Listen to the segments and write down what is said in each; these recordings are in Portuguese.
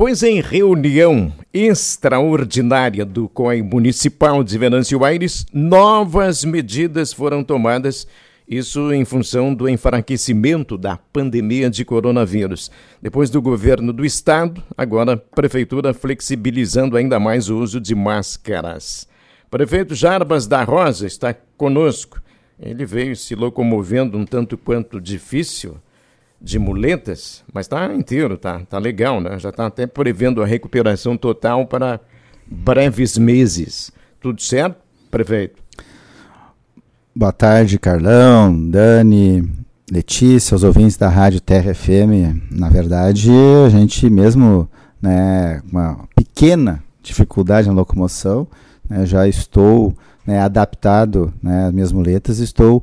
Pois em reunião extraordinária do COI Municipal de Venâncio Aires, novas medidas foram tomadas, isso em função do enfraquecimento da pandemia de coronavírus. Depois do governo do estado, agora a prefeitura flexibilizando ainda mais o uso de máscaras. Prefeito Jarbas da Rosa está conosco. Ele veio se locomovendo um tanto quanto difícil de muletas, mas está inteiro, tá, tá legal, né? Já está até prevendo a recuperação total para breves meses. Tudo certo, prefeito? Boa tarde, Carlão, Dani, Letícia, os ouvintes da Rádio Terra FM. Na verdade, a gente mesmo, né, uma pequena dificuldade na locomoção, né, já estou né, adaptado né, às minhas muletas, estou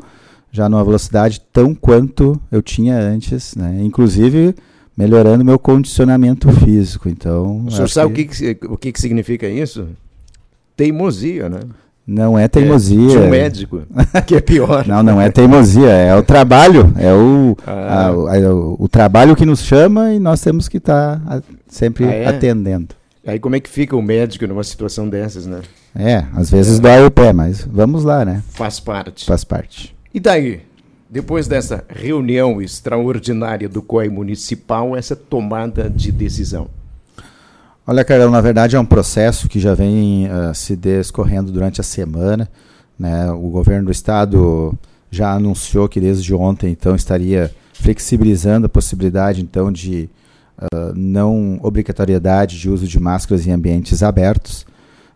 já numa velocidade tão quanto eu tinha antes, né? Inclusive melhorando meu condicionamento físico. Então, o senhor sabe que... o, que, o que, que significa isso? Teimosia, né? Não é teimosia. É, de um médico, que é pior. não, não é teimosia, é o trabalho, é o, ah. a, a, o, o, trabalho que nos chama e nós temos que estar tá sempre ah, é? atendendo. Aí como é que fica o médico numa situação dessas, né? É, às vezes é. dói o pé, mas vamos lá, né? Faz parte. Faz parte. E daí? Depois dessa reunião extraordinária do COI municipal, essa tomada de decisão? Olha, Carol, na verdade é um processo que já vem uh, se descorrendo durante a semana. Né? O governo do estado já anunciou que desde ontem então estaria flexibilizando a possibilidade então de uh, não obrigatoriedade de uso de máscaras em ambientes abertos,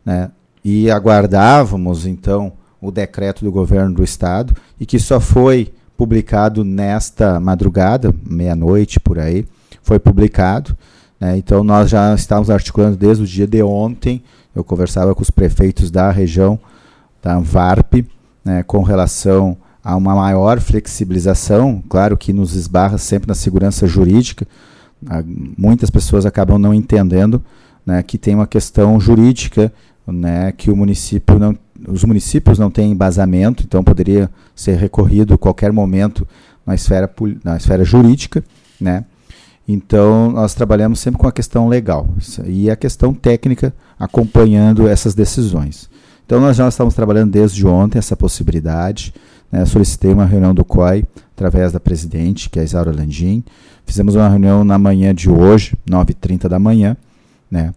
né? E aguardávamos então o decreto do governo do estado e que só foi publicado nesta madrugada, meia-noite por aí, foi publicado. Né? Então nós já estávamos articulando desde o dia de ontem. Eu conversava com os prefeitos da região da Anvarp né, com relação a uma maior flexibilização, claro que nos esbarra sempre na segurança jurídica. Muitas pessoas acabam não entendendo né, que tem uma questão jurídica né, que o município não os municípios não têm embasamento, então poderia ser recorrido a qualquer momento na esfera, na esfera jurídica, né? Então, nós trabalhamos sempre com a questão legal e a questão técnica acompanhando essas decisões. Então, nós já estamos trabalhando desde ontem essa possibilidade. Né? Solicitei uma reunião do COI através da presidente, que é a Isaura Landim. Fizemos uma reunião na manhã de hoje, 9h30 da manhã, né?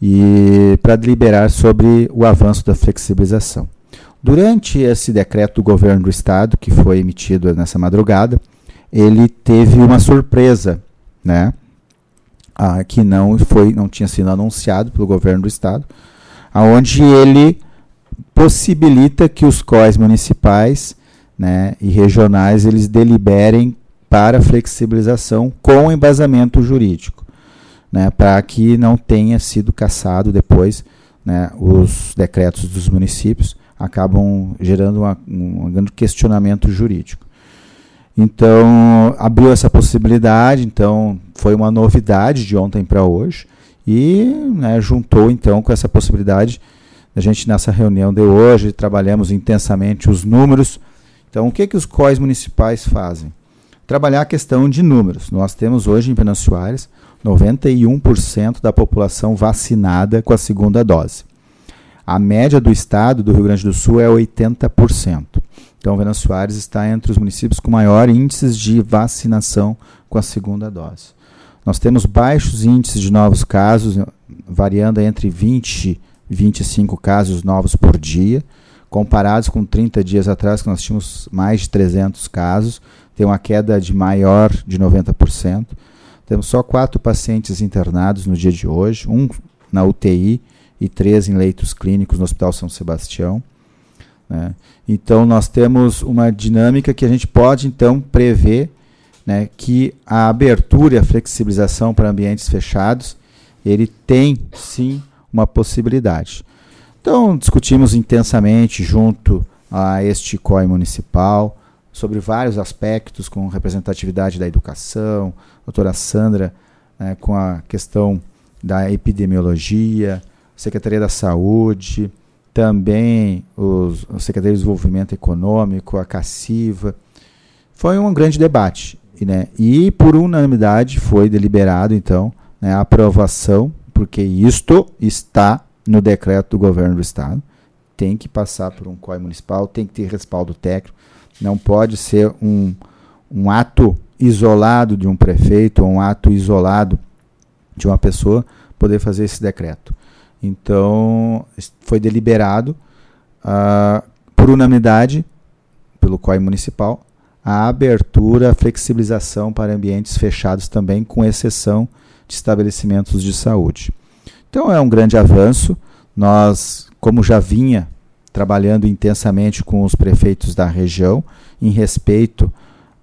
E para deliberar sobre o avanço da flexibilização. Durante esse decreto do governo do estado, que foi emitido nessa madrugada, ele teve uma surpresa, né? Ah, que não foi, não tinha sido anunciado pelo governo do estado, aonde ele possibilita que os COIs municipais, né, e regionais eles deliberem para flexibilização com embasamento jurídico né, para que não tenha sido cassado depois né, os decretos dos municípios acabam gerando uma, um grande questionamento jurídico. Então, abriu essa possibilidade, então foi uma novidade de ontem para hoje e né, juntou então com essa possibilidade a gente nessa reunião de hoje trabalhamos intensamente os números. Então, o que que os COIs municipais fazem? Trabalhar a questão de números. Nós temos hoje em Aires 91% da população vacinada com a segunda dose. A média do estado do Rio Grande do Sul é 80%. Então, Venâncio Soares está entre os municípios com maior índices de vacinação com a segunda dose. Nós temos baixos índices de novos casos, variando entre 20 e 25 casos novos por dia, comparados com 30 dias atrás, que nós tínhamos mais de 300 casos, tem uma queda de maior de 90%. Temos só quatro pacientes internados no dia de hoje, um na UTI e três em leitos clínicos no Hospital São Sebastião. Né? Então, nós temos uma dinâmica que a gente pode, então, prever né, que a abertura e a flexibilização para ambientes fechados, ele tem, sim, uma possibilidade. Então, discutimos intensamente junto a este COI municipal, sobre vários aspectos, com representatividade da educação, doutora Sandra né, com a questão da epidemiologia, Secretaria da Saúde, também os, a Secretaria de Desenvolvimento Econômico, a CACIVA. Foi um grande debate. Né? E, por unanimidade, foi deliberado, então, né, a aprovação, porque isto está no decreto do governo do estado, tem que passar por um COI municipal, tem que ter respaldo técnico, não pode ser um, um ato isolado de um prefeito ou um ato isolado de uma pessoa poder fazer esse decreto. Então, foi deliberado uh, por unanimidade pelo COI municipal a abertura, a flexibilização para ambientes fechados também, com exceção de estabelecimentos de saúde. Então é um grande avanço. Nós, como já vinha trabalhando intensamente com os prefeitos da região, em respeito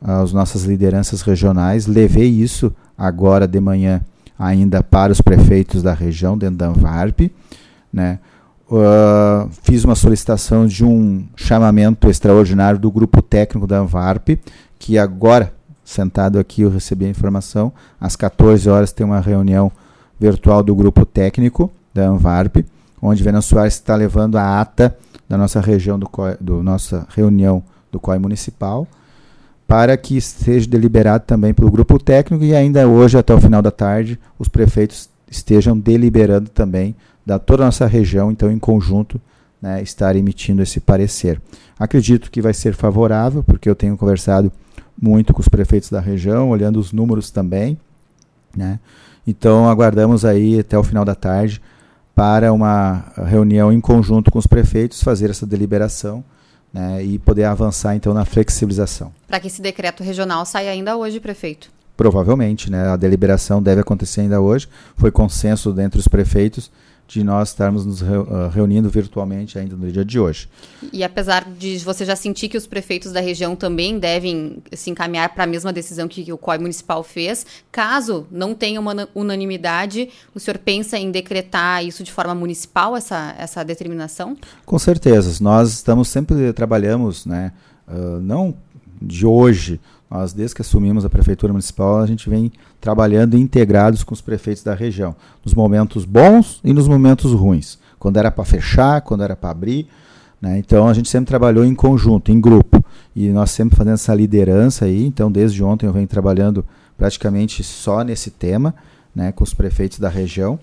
às nossas lideranças regionais, levei isso agora de manhã ainda para os prefeitos da região, dentro da Anvarp, né? Uh, fiz uma solicitação de um chamamento extraordinário do grupo técnico da Anvarp, que agora, sentado aqui, eu recebi a informação, às 14 horas tem uma reunião virtual do grupo técnico da Anvarp, onde Venan Soares está levando a ata da nossa região do, do nossa reunião do COI municipal, para que seja deliberado também pelo grupo técnico e ainda hoje, até o final da tarde, os prefeitos estejam deliberando também da toda a nossa região, então em conjunto, né, estar emitindo esse parecer. Acredito que vai ser favorável, porque eu tenho conversado muito com os prefeitos da região, olhando os números também, né? Então aguardamos aí até o final da tarde para uma reunião em conjunto com os prefeitos fazer essa deliberação né, e poder avançar então na flexibilização. Para que esse decreto regional saia ainda hoje, prefeito? Provavelmente, né? A deliberação deve acontecer ainda hoje. Foi consenso entre os prefeitos de nós estarmos nos ah, reunindo virtualmente ainda no dia de hoje. E apesar de você já sentir que os prefeitos da região também devem se encaminhar para a mesma decisão que o COI municipal fez, caso não tenha uma unanimidade, o senhor pensa em decretar isso de forma municipal, essa, essa determinação? Com certeza. Nós estamos sempre trabalhamos, né, uh, não de hoje, nós, desde que assumimos a Prefeitura Municipal, a gente vem trabalhando integrados com os prefeitos da região, nos momentos bons e nos momentos ruins. Quando era para fechar, quando era para abrir. Né? Então, a gente sempre trabalhou em conjunto, em grupo. E nós sempre fazendo essa liderança aí. Então, desde ontem eu venho trabalhando praticamente só nesse tema, né, com os prefeitos da região.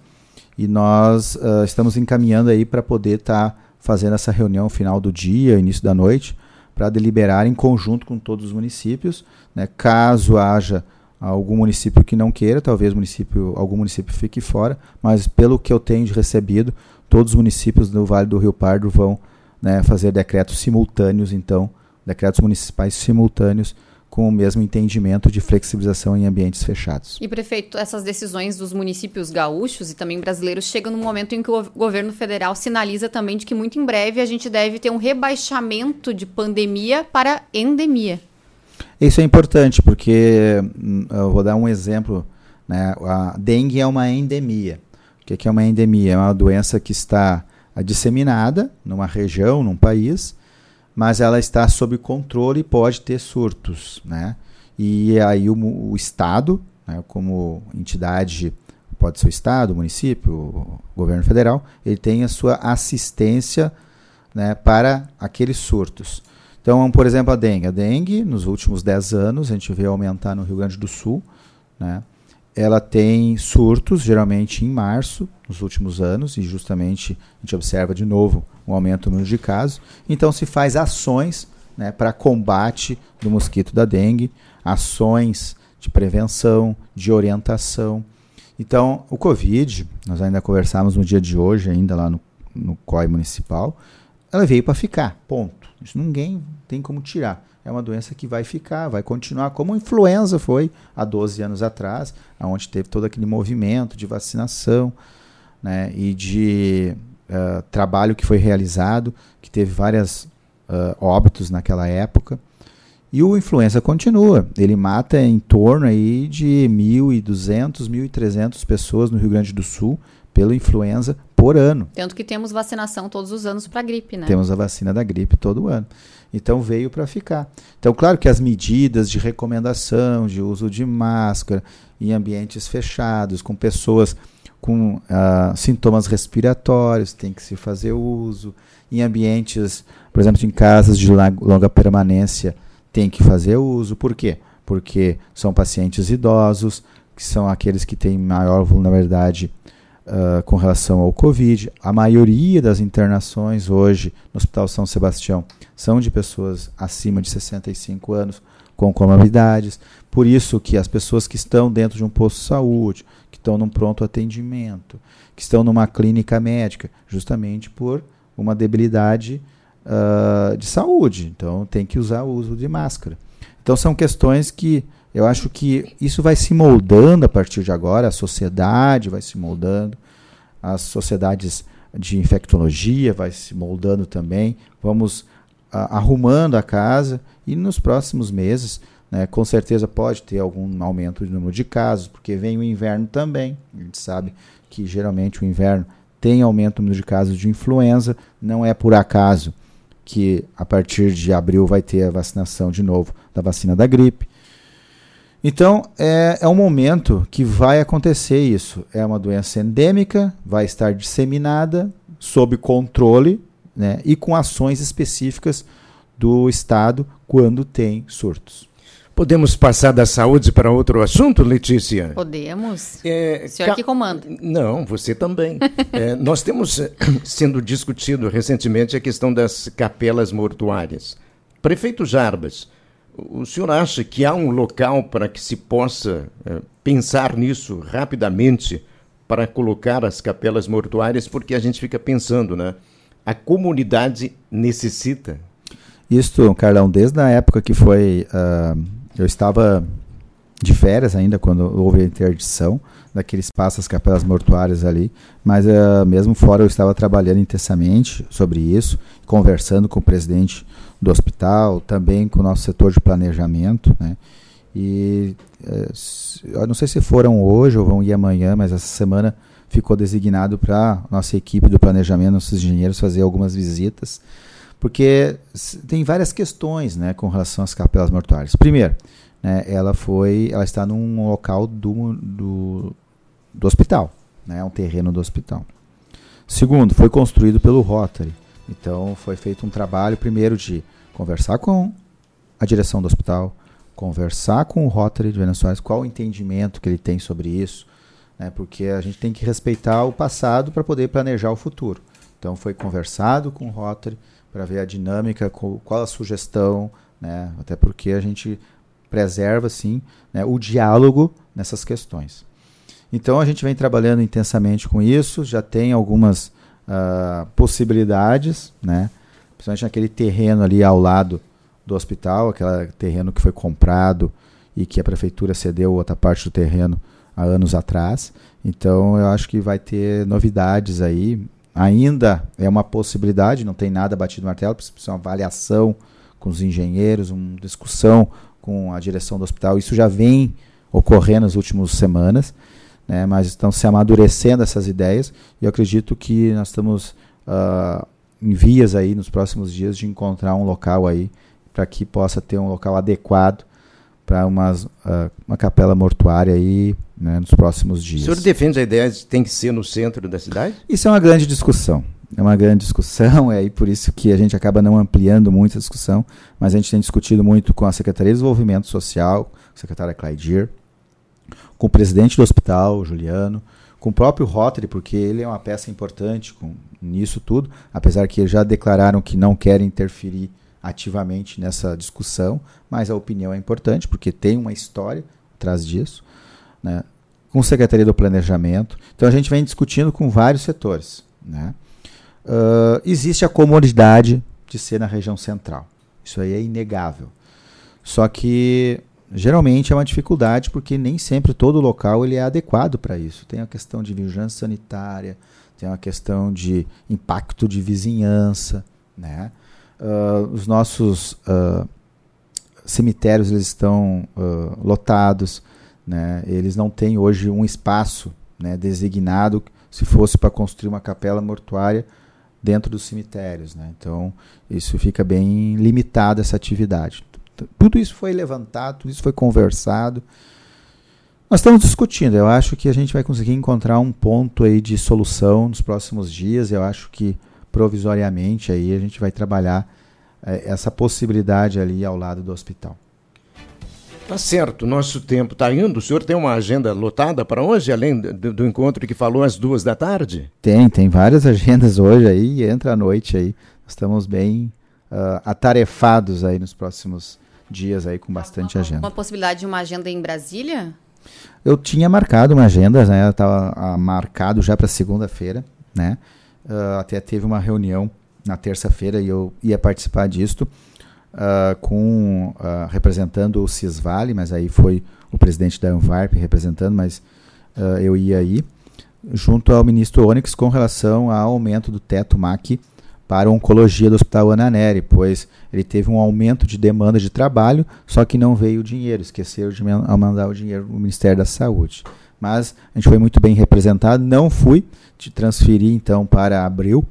E nós uh, estamos encaminhando aí para poder estar tá fazendo essa reunião final do dia, início da noite, para deliberar em conjunto com todos os municípios. Né? Caso haja algum município que não queira, talvez município, algum município fique fora, mas pelo que eu tenho recebido, todos os municípios do Vale do Rio Pardo vão né, fazer decretos simultâneos, então, decretos municipais simultâneos com o mesmo entendimento de flexibilização em ambientes fechados. E prefeito, essas decisões dos municípios gaúchos e também brasileiros chegam no momento em que o governo federal sinaliza também de que muito em breve a gente deve ter um rebaixamento de pandemia para endemia. Isso é importante porque hum, eu vou dar um exemplo, né? A dengue é uma endemia. O que é uma endemia? É uma doença que está disseminada numa região, num país, mas ela está sob controle e pode ter surtos, né? E aí o, o Estado, né, como entidade, pode ser o Estado, o município, o governo federal, ele tem a sua assistência né, para aqueles surtos. Então, por exemplo, a dengue. A dengue, nos últimos 10 anos, a gente vê aumentar no Rio Grande do Sul, né? Ela tem surtos, geralmente em março, nos últimos anos, e justamente a gente observa de novo um aumento no número de casos. Então se faz ações né, para combate do mosquito da dengue, ações de prevenção, de orientação. Então, o Covid, nós ainda conversamos no dia de hoje, ainda lá no, no COI municipal, ela veio para ficar, ponto. Isso ninguém tem como tirar é uma doença que vai ficar, vai continuar, como a influenza foi há 12 anos atrás, onde teve todo aquele movimento de vacinação né, e de uh, trabalho que foi realizado, que teve vários uh, óbitos naquela época. E o influenza continua. Ele mata em torno aí de 1.200, 1.300 pessoas no Rio Grande do Sul pela influenza por ano. Tanto que temos vacinação todos os anos para gripe, né? Temos a vacina da gripe todo ano. Então veio para ficar. Então, claro que as medidas de recomendação de uso de máscara em ambientes fechados, com pessoas com uh, sintomas respiratórios, tem que se fazer uso. Em ambientes, por exemplo, em casas de longa permanência, tem que fazer uso. Por quê? Porque são pacientes idosos, que são aqueles que têm maior vulnerabilidade uh, com relação ao Covid. A maioria das internações hoje no Hospital São Sebastião são de pessoas acima de 65 anos com comorbidades. Por isso que as pessoas que estão dentro de um posto de saúde, que estão num pronto atendimento, que estão numa clínica médica, justamente por uma debilidade uh, de saúde. Então tem que usar o uso de máscara. Então são questões que eu acho que isso vai se moldando a partir de agora, a sociedade vai se moldando, as sociedades de infectologia vai se moldando também. Vamos arrumando a casa e nos próximos meses, né, com certeza pode ter algum aumento de número de casos, porque vem o inverno também. A gente sabe que geralmente o inverno tem aumento no número de casos de influenza, não é por acaso que a partir de abril vai ter a vacinação de novo da vacina da gripe. Então, é, é um momento que vai acontecer isso. É uma doença endêmica, vai estar disseminada, sob controle né, e com ações específicas do Estado quando tem surtos. Podemos passar da saúde para outro assunto, Letícia? Podemos. É, o senhor que comanda. Não, você também. é, nós temos eh, sendo discutido recentemente a questão das capelas mortuárias. Prefeito Jarbas, o senhor acha que há um local para que se possa é, pensar nisso rapidamente para colocar as capelas mortuárias? Porque a gente fica pensando, né? A comunidade necessita. Isso, Carlão, desde a época que foi. Uh, eu estava de férias ainda quando houve a interdição daquele espaço, as capelas mortuárias ali, mas uh, mesmo fora eu estava trabalhando intensamente sobre isso, conversando com o presidente do hospital, também com o nosso setor de planejamento, né? E eh, eu não sei se foram hoje ou vão ir amanhã, mas essa semana ficou designado para nossa equipe do planejamento, nossos engenheiros fazer algumas visitas, porque tem várias questões, né, com relação às capelas mortuárias. Primeiro, né, ela foi, ela está num local do, do, do hospital, né, um terreno do hospital. Segundo, foi construído pelo Rotary. Então foi feito um trabalho primeiro de conversar com a direção do hospital, conversar com o Rotary de Venezuela, qual o entendimento que ele tem sobre isso, né, porque a gente tem que respeitar o passado para poder planejar o futuro. Então foi conversado com o Rotary para ver a dinâmica, qual a sugestão, né, até porque a gente preserva assim né, o diálogo nessas questões. Então a gente vem trabalhando intensamente com isso, já tem algumas uh, possibilidades, né? principalmente naquele terreno ali ao lado do hospital, aquele terreno que foi comprado e que a prefeitura cedeu outra parte do terreno há anos atrás. Então eu acho que vai ter novidades aí. Ainda é uma possibilidade, não tem nada batido no martelo, precisa uma avaliação com os engenheiros, uma discussão com a direção do hospital. Isso já vem ocorrendo nas últimas semanas, né, mas estão se amadurecendo essas ideias e eu acredito que nós estamos uh, em vias aí nos próximos dias de encontrar um local aí para que possa ter um local adequado para uh, uma capela mortuária aí né, nos próximos dias. O senhor defende a ideia de que tem que ser no centro da cidade? Isso é uma grande discussão. É uma grande discussão, é aí por isso que a gente acaba não ampliando muito a discussão, mas a gente tem discutido muito com a Secretaria de Desenvolvimento Social, a secretária Claidir, com o presidente do hospital, Juliano, com o próprio Rotary, porque ele é uma peça importante com, nisso tudo, apesar que já declararam que não querem interferir ativamente nessa discussão, mas a opinião é importante, porque tem uma história atrás disso, né? com a Secretaria do Planejamento. Então a gente vem discutindo com vários setores. Né? Uh, existe a comodidade de ser na região central. Isso aí é inegável. Só que Geralmente é uma dificuldade porque nem sempre todo local ele é adequado para isso. Tem a questão de vigilância sanitária, tem a questão de impacto de vizinhança, né? Uh, os nossos uh, cemitérios eles estão uh, lotados, né? Eles não têm hoje um espaço né, designado se fosse para construir uma capela mortuária dentro dos cemitérios, né? Então isso fica bem limitado essa atividade. Tudo isso foi levantado, tudo isso foi conversado. Nós estamos discutindo. Eu acho que a gente vai conseguir encontrar um ponto aí de solução nos próximos dias. Eu acho que provisoriamente aí a gente vai trabalhar é, essa possibilidade ali ao lado do hospital. Tá certo, nosso tempo está indo. O senhor tem uma agenda lotada para hoje, além do, do, encontro que falou às duas da tarde? Tem, tem várias agendas hoje aí, entra à noite aí. Estamos bem uh, atarefados aí nos próximos dias aí com bastante agenda. Uma possibilidade de uma agenda em Brasília? Eu tinha marcado uma agenda, né? Estava uh, marcado já para segunda-feira, né? Uh, até teve uma reunião na terça-feira e eu ia participar disto uh, com uh, representando o Cisvale, mas aí foi o presidente da Anvarp representando, mas eu ia aí, junto ao ministro Onyx com relação ao aumento do teto MAC para a oncologia do Hospital Ananeri, pois ele teve um aumento de demanda de trabalho, só que não veio o dinheiro, esqueceram de mandar o dinheiro no Ministério da Saúde. Mas a gente foi muito bem representado, não fui, te transferi então para abril,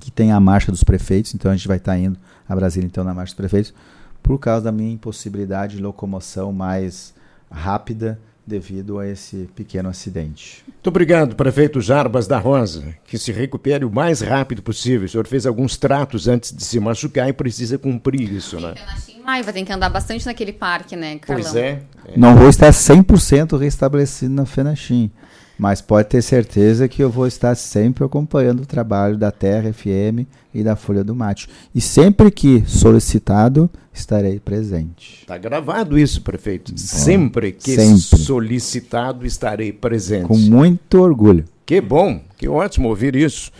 que tem a marcha dos prefeitos, então a gente vai estar indo a Brasília, então, na Marcha dos Prefeitos, por causa da minha impossibilidade de locomoção mais rápida devido a esse pequeno acidente. Muito obrigado, prefeito Jarbas da Rosa. Que se recupere o mais rápido possível. O senhor fez alguns tratos antes de se machucar e precisa cumprir isso, né? Maiva tem que andar bastante naquele parque, né, Carlão? Pois é. é. Não vou estar 100% restabelecido na Fenachim. Mas pode ter certeza que eu vou estar sempre acompanhando o trabalho da Terra FM e da Folha do Mate. E sempre que solicitado, estarei presente. Está gravado isso, prefeito. Bom, sempre que sempre. solicitado, estarei presente. Com muito orgulho. Que bom, que ótimo ouvir isso.